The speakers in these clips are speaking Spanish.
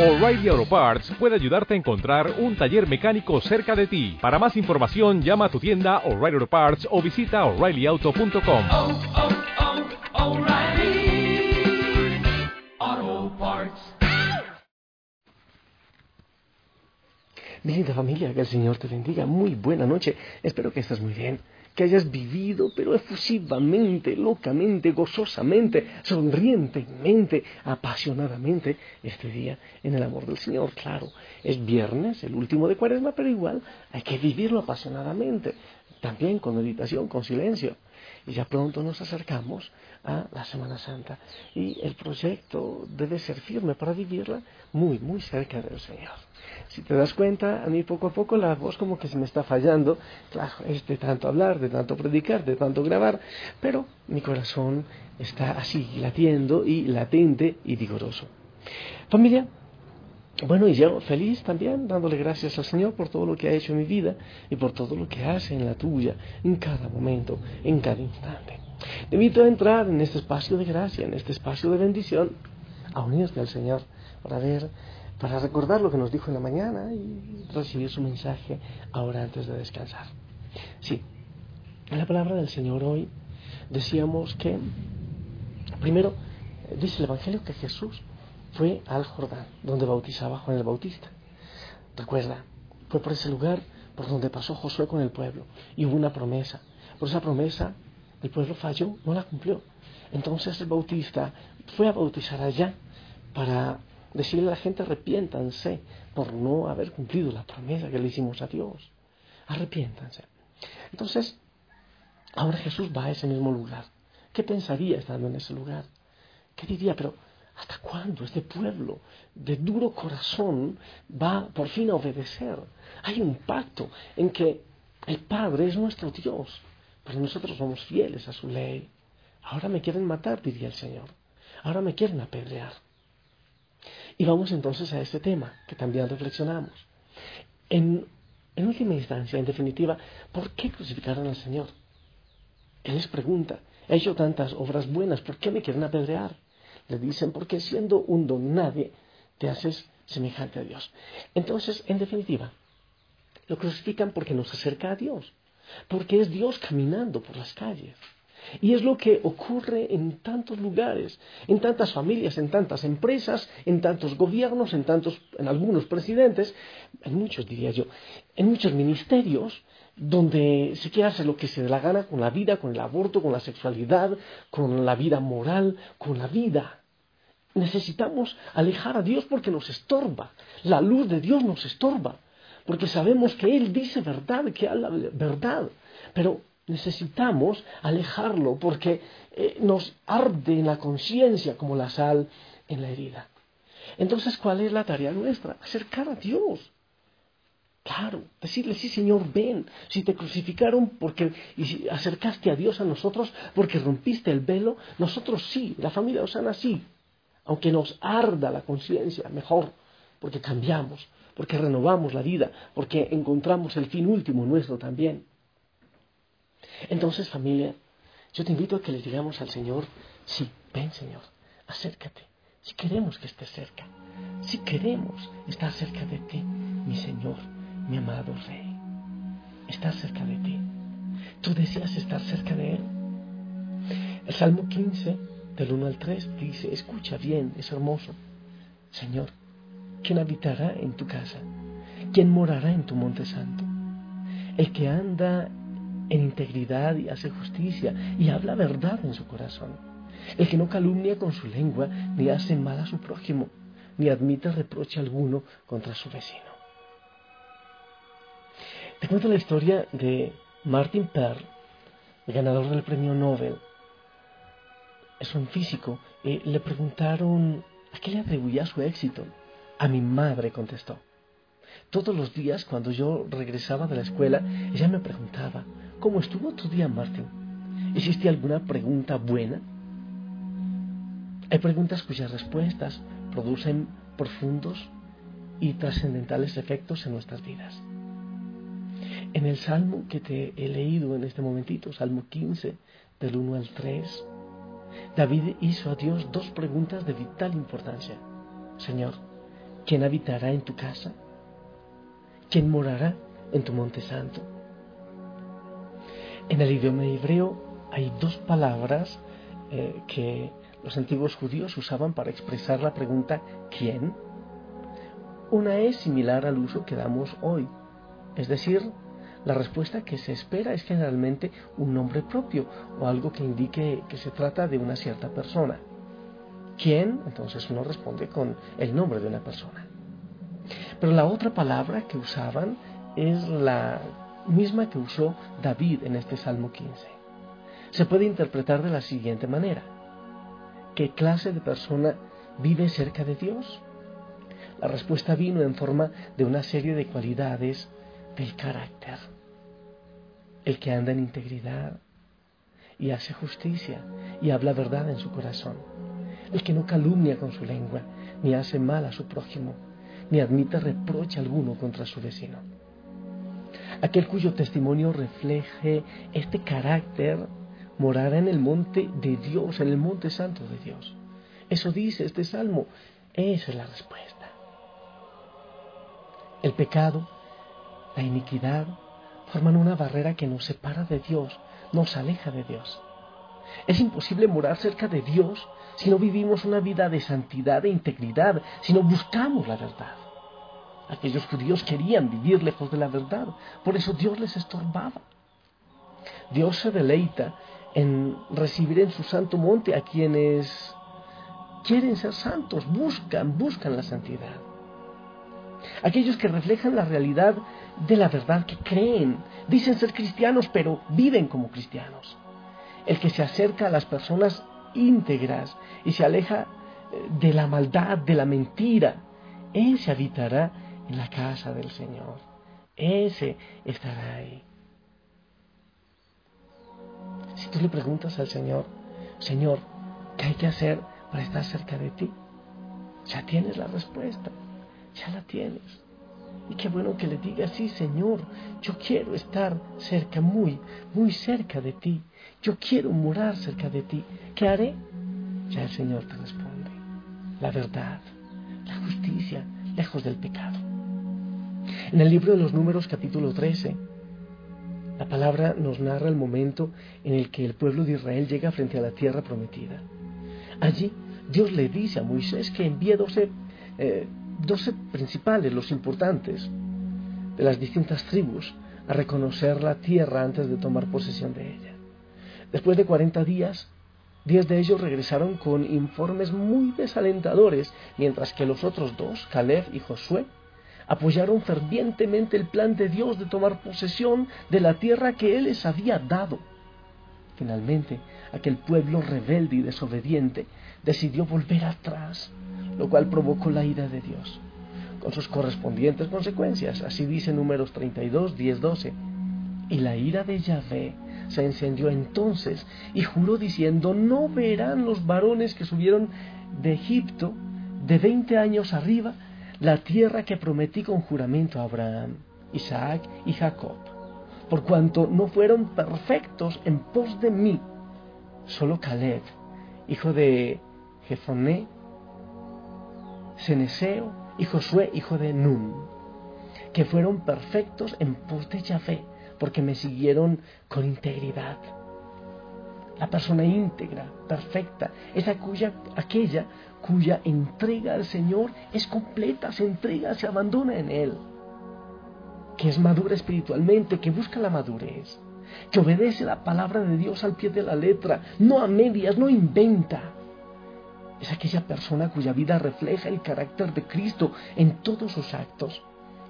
O'Reilly Auto Parts puede ayudarte a encontrar un taller mecánico cerca de ti. Para más información, llama a tu tienda O'Reilly Auto Parts o visita oreillyauto.com. oh, oh, O'Reilly Auto Parts. Mi linda familia, que el Señor te bendiga. Muy buena noche. Espero que estés muy bien. Que hayas vivido, pero efusivamente, locamente, gozosamente, sonrientemente, apasionadamente este día en el amor del Señor. Claro, es viernes, el último de cuaresma, pero igual hay que vivirlo apasionadamente. También con meditación, con silencio. Y ya pronto nos acercamos a la Semana Santa. Y el proyecto debe ser firme para vivirla muy, muy cerca del Señor. Si te das cuenta, a mí poco a poco la voz como que se me está fallando. Claro, es de tanto hablar, de tanto predicar, de tanto grabar, pero mi corazón está así, latiendo y latente y vigoroso. Familia, bueno, y yo feliz también, dándole gracias al Señor por todo lo que ha hecho en mi vida y por todo lo que hace en la tuya, en cada momento, en cada instante. Te invito a entrar en este espacio de gracia, en este espacio de bendición, a unirte al Señor para ver, para recordar lo que nos dijo en la mañana y recibir su mensaje ahora antes de descansar. Sí, en la palabra del Señor hoy decíamos que, primero, dice el Evangelio que Jesús fue al Jordán, donde bautizaba Juan el Bautista. Recuerda, fue por ese lugar por donde pasó Josué con el pueblo y hubo una promesa. Por esa promesa el pueblo falló, no la cumplió. Entonces el Bautista fue a bautizar allá para decirle a la gente arrepiéntanse por no haber cumplido la promesa que le hicimos a Dios. Arrepiéntanse. Entonces, ahora Jesús va a ese mismo lugar. ¿Qué pensaría estando en ese lugar? ¿Qué diría? Pero ¿Hasta cuándo este pueblo de duro corazón va por fin a obedecer? Hay un pacto en que el Padre es nuestro Dios, pero nosotros somos fieles a su ley. Ahora me quieren matar, diría el Señor. Ahora me quieren apedrear. Y vamos entonces a este tema que también reflexionamos. En, en última instancia, en definitiva, ¿por qué crucificaron al Señor? Él les pregunta, he hecho tantas obras buenas, ¿por qué me quieren apedrear? Le dicen, porque siendo un don nadie, te haces semejante a Dios. Entonces, en definitiva, lo crucifican porque nos acerca a Dios, porque es Dios caminando por las calles. Y es lo que ocurre en tantos lugares, en tantas familias, en tantas empresas, en tantos gobiernos, en tantos, en algunos presidentes, en muchos diría yo, en muchos ministerios, donde se quiere hacer lo que se dé la gana con la vida, con el aborto, con la sexualidad, con la vida moral, con la vida. Necesitamos alejar a Dios porque nos estorba. La luz de Dios nos estorba. Porque sabemos que Él dice verdad, que habla verdad. Pero necesitamos alejarlo porque eh, nos arde en la conciencia como la sal en la herida. Entonces, ¿cuál es la tarea nuestra? Acercar a Dios. Claro, decirle, sí Señor, ven. Si te crucificaron porque y si acercaste a Dios a nosotros porque rompiste el velo, nosotros sí, la familia Osana sí, aunque nos arda la conciencia, mejor, porque cambiamos, porque renovamos la vida, porque encontramos el fin último nuestro también. Entonces, familia, yo te invito a que le digamos al Señor, sí, ven Señor, acércate, si queremos que estés cerca, si queremos estar cerca de ti, mi Señor, mi amado Rey, está cerca de ti. ¿Tú deseas estar cerca de Él? El Salmo 15 del 1 al 3 dice, escucha bien, es hermoso. Señor, ¿quién habitará en tu casa? ¿Quién morará en tu monte santo? El que anda en integridad y hace justicia y habla verdad en su corazón. El que no calumnia con su lengua, ni hace mal a su prójimo, ni admite reproche alguno contra su vecino. Te cuento la historia de Martin Perl, ganador del premio Nobel es un físico, eh, le preguntaron a qué le atribuía su éxito. A mi madre contestó. Todos los días cuando yo regresaba de la escuela, ella me preguntaba, ¿cómo estuvo tu día, Martín? ¿Hiciste alguna pregunta buena? Hay preguntas cuyas respuestas producen profundos y trascendentales efectos en nuestras vidas. En el salmo que te he leído en este momentito, Salmo 15, del 1 al 3, David hizo a Dios dos preguntas de vital importancia. Señor, ¿Quién habitará en tu casa? ¿Quién morará en tu monte santo? En el idioma hebreo hay dos palabras eh, que los antiguos judíos usaban para expresar la pregunta ¿quién? Una es similar al uso que damos hoy, es decir, la respuesta que se espera es generalmente un nombre propio o algo que indique que se trata de una cierta persona. ¿Quién? Entonces uno responde con el nombre de una persona. Pero la otra palabra que usaban es la misma que usó David en este Salmo 15. Se puede interpretar de la siguiente manera. ¿Qué clase de persona vive cerca de Dios? La respuesta vino en forma de una serie de cualidades del carácter. El que anda en integridad y hace justicia y habla verdad en su corazón. El que no calumnia con su lengua, ni hace mal a su prójimo, ni admite reproche alguno contra su vecino. Aquel cuyo testimonio refleje este carácter morará en el monte de Dios, en el monte santo de Dios. Eso dice este salmo. Esa es la respuesta. El pecado, la iniquidad, forman una barrera que nos separa de Dios, nos aleja de Dios. Es imposible morar cerca de Dios si no vivimos una vida de santidad e integridad, si no buscamos la verdad. Aquellos judíos querían vivir lejos de la verdad, por eso Dios les estorbaba. Dios se deleita en recibir en su santo monte a quienes quieren ser santos, buscan, buscan la santidad. Aquellos que reflejan la realidad de la verdad, que creen, dicen ser cristianos, pero viven como cristianos. El que se acerca a las personas íntegras y se aleja eh, de la maldad, de la mentira, ese habitará en la casa del Señor. Ese estará ahí. Si tú le preguntas al Señor, Señor, ¿qué hay que hacer para estar cerca de ti? Ya tienes la respuesta, ya la tienes. Y qué bueno que le digas, sí, Señor, yo quiero estar cerca, muy, muy cerca de ti. Yo quiero morar cerca de ti. ¿Qué haré? Ya el Señor te responde. La verdad, la justicia, lejos del pecado. En el libro de los números capítulo 13, la palabra nos narra el momento en el que el pueblo de Israel llega frente a la tierra prometida. Allí Dios le dice a Moisés que envíe doce, eh, principales, los importantes, de las distintas tribus, a reconocer la tierra antes de tomar posesión de ella. Después de 40 días, diez de ellos regresaron con informes muy desalentadores, mientras que los otros dos, Caleb y Josué, apoyaron fervientemente el plan de Dios de tomar posesión de la tierra que Él les había dado. Finalmente, aquel pueblo rebelde y desobediente decidió volver atrás, lo cual provocó la ira de Dios, con sus correspondientes consecuencias. Así dice números 32, 10, 12. Y la ira de Yahvé se encendió entonces y juró diciendo, no verán los varones que subieron de Egipto de veinte años arriba la tierra que prometí con juramento a Abraham, Isaac y Jacob, por cuanto no fueron perfectos en pos de mí. Solo Caleb, hijo de Jefoné, Ceneseo y Josué, hijo de Nun, que fueron perfectos en pos de Yahvé, porque me siguieron con integridad. La persona íntegra, perfecta, es aquella, aquella cuya entrega al Señor es completa, se entrega, se abandona en Él, que es madura espiritualmente, que busca la madurez, que obedece la palabra de Dios al pie de la letra, no a medias, no inventa. Es aquella persona cuya vida refleja el carácter de Cristo en todos sus actos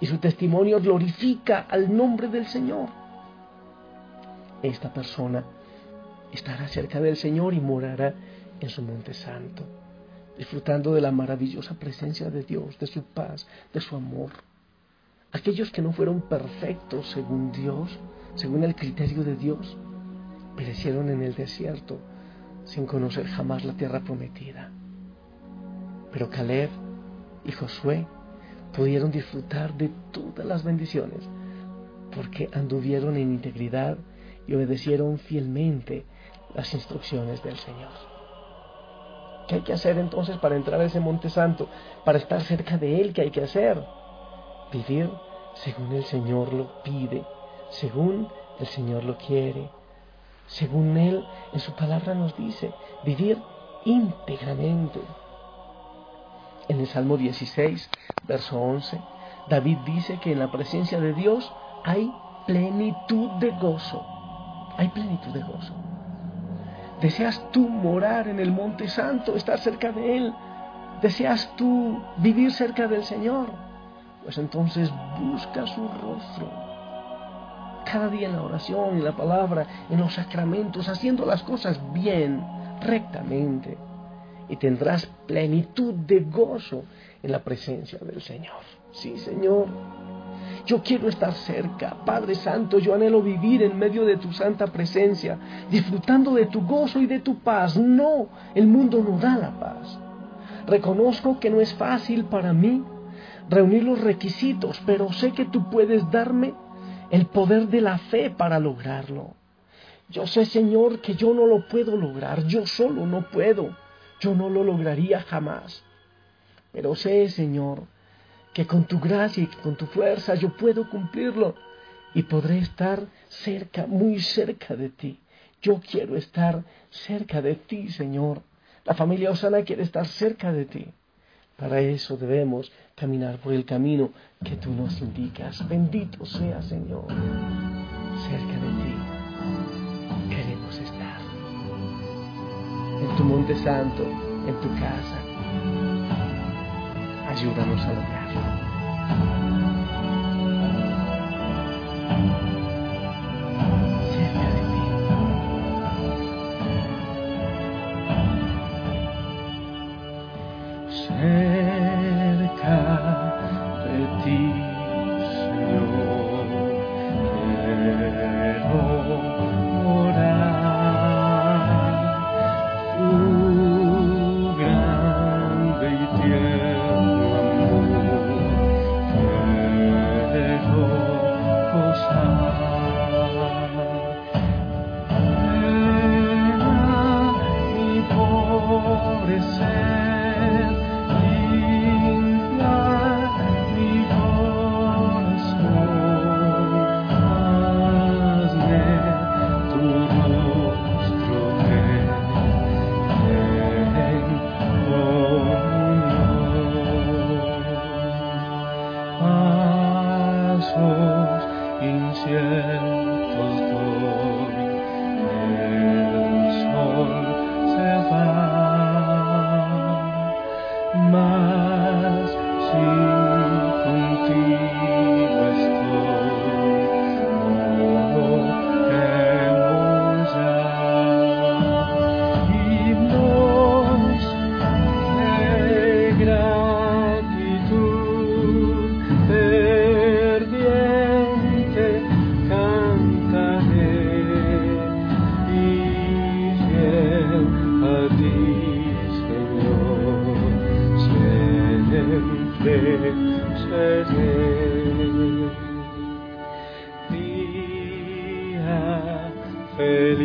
y su testimonio glorifica al nombre del Señor. Esta persona estará cerca del Señor y morará en su monte santo disfrutando de la maravillosa presencia de Dios, de su paz, de su amor. Aquellos que no fueron perfectos según Dios, según el criterio de Dios, perecieron en el desierto sin conocer jamás la tierra prometida. Pero Caleb y Josué pudieron disfrutar de todas las bendiciones porque anduvieron en integridad y obedecieron fielmente las instrucciones del Señor. ¿Qué hay que hacer entonces para entrar a ese monte santo? Para estar cerca de Él, ¿qué hay que hacer? Vivir según el Señor lo pide, según el Señor lo quiere, según Él en su palabra nos dice, vivir íntegramente. En el Salmo 16, verso 11, David dice que en la presencia de Dios hay plenitud de gozo. Hay plenitud de gozo. ¿Deseas tú morar en el Monte Santo, estar cerca de Él? ¿Deseas tú vivir cerca del Señor? Pues entonces busca su rostro. Cada día en la oración, en la palabra, en los sacramentos, haciendo las cosas bien, rectamente. Y tendrás plenitud de gozo en la presencia del Señor. Sí, Señor. Yo quiero estar cerca. Padre Santo, yo anhelo vivir en medio de tu santa presencia, disfrutando de tu gozo y de tu paz. No, el mundo no da la paz. Reconozco que no es fácil para mí reunir los requisitos, pero sé que tú puedes darme el poder de la fe para lograrlo. Yo sé, Señor, que yo no lo puedo lograr, yo solo no puedo, yo no lo lograría jamás. Pero sé, Señor, que con tu gracia y con tu fuerza yo puedo cumplirlo y podré estar cerca, muy cerca de ti. Yo quiero estar cerca de ti, Señor. La familia Osana quiere estar cerca de ti. Para eso debemos caminar por el camino que tú nos indicas. Bendito sea, Señor. Cerca de ti queremos estar. En tu monte santo, en tu casa. Ayúdanos a lograrlo.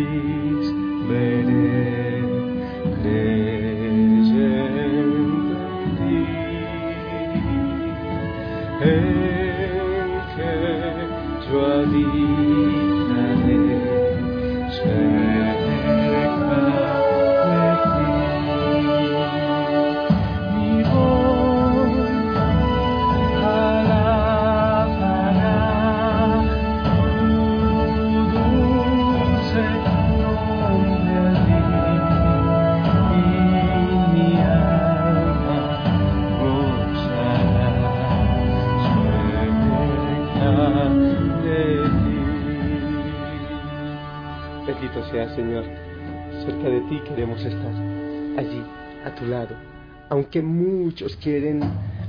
peace made it. Sea, Señor, cerca de ti queremos estar, allí, a tu lado. Aunque muchos quieren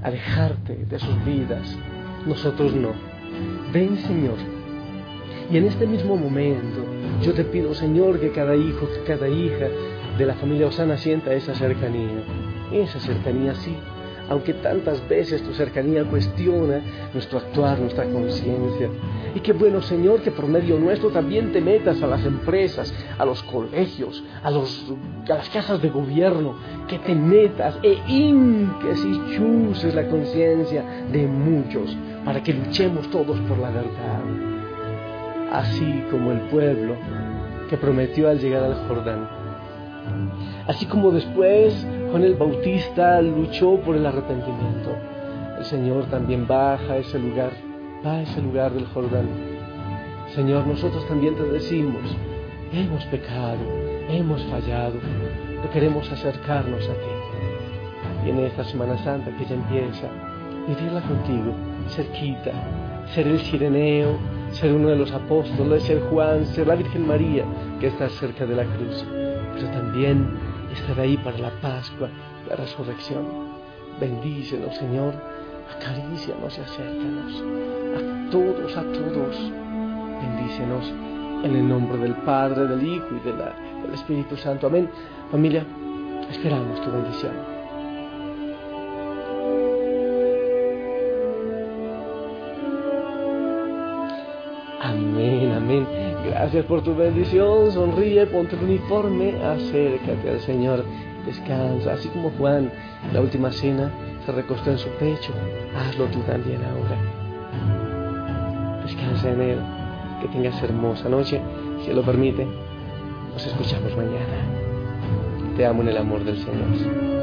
alejarte de sus vidas, nosotros no. Ven, Señor. Y en este mismo momento, yo te pido, Señor, que cada hijo, que cada hija de la familia Osana sienta esa cercanía. Esa cercanía, sí, aunque tantas veces tu cercanía cuestiona nuestro actuar, nuestra conciencia. Y qué bueno, Señor, que por medio nuestro también te metas a las empresas, a los colegios, a, las casas de gobierno, que te metas e inques y chuses la conciencia de muchos para que luchemos todos por la verdad. Así como el pueblo que prometió al llegar al Jordán. Así como después Juan el Bautista luchó por el arrepentimiento, el Señor también baja a ese lugar, va a ese lugar del Jordán. Señor, nosotros también te decimos, hemos pecado, hemos fallado, no queremos acercarnos a ti. Y en esta Semana Santa que ya empieza, vivirla contigo, cerquita, ser el sireneo, ser uno de los apóstoles, ser Juan, ser la Virgen María, que está cerca de la cruz, pero también estar ahí para la Pascua, la resurrección. Bendícenos, Señor, acarícianos y acércanos a todos, a todos. Bendícenos en el nombre del Padre, del Hijo y del Espíritu Santo. Amén. Familia, esperamos tu bendición. Amén, Gracias por tu bendición. Sonríe, ponte el uniforme, acércate al Señor. Descansa, así como Juan, la última cena, se recostó en su pecho. Hazlo tú también ahora. Descansa en Él. Que tengas hermosa noche. Si lo permite, nos escuchamos mañana. Te amo en el amor del Señor.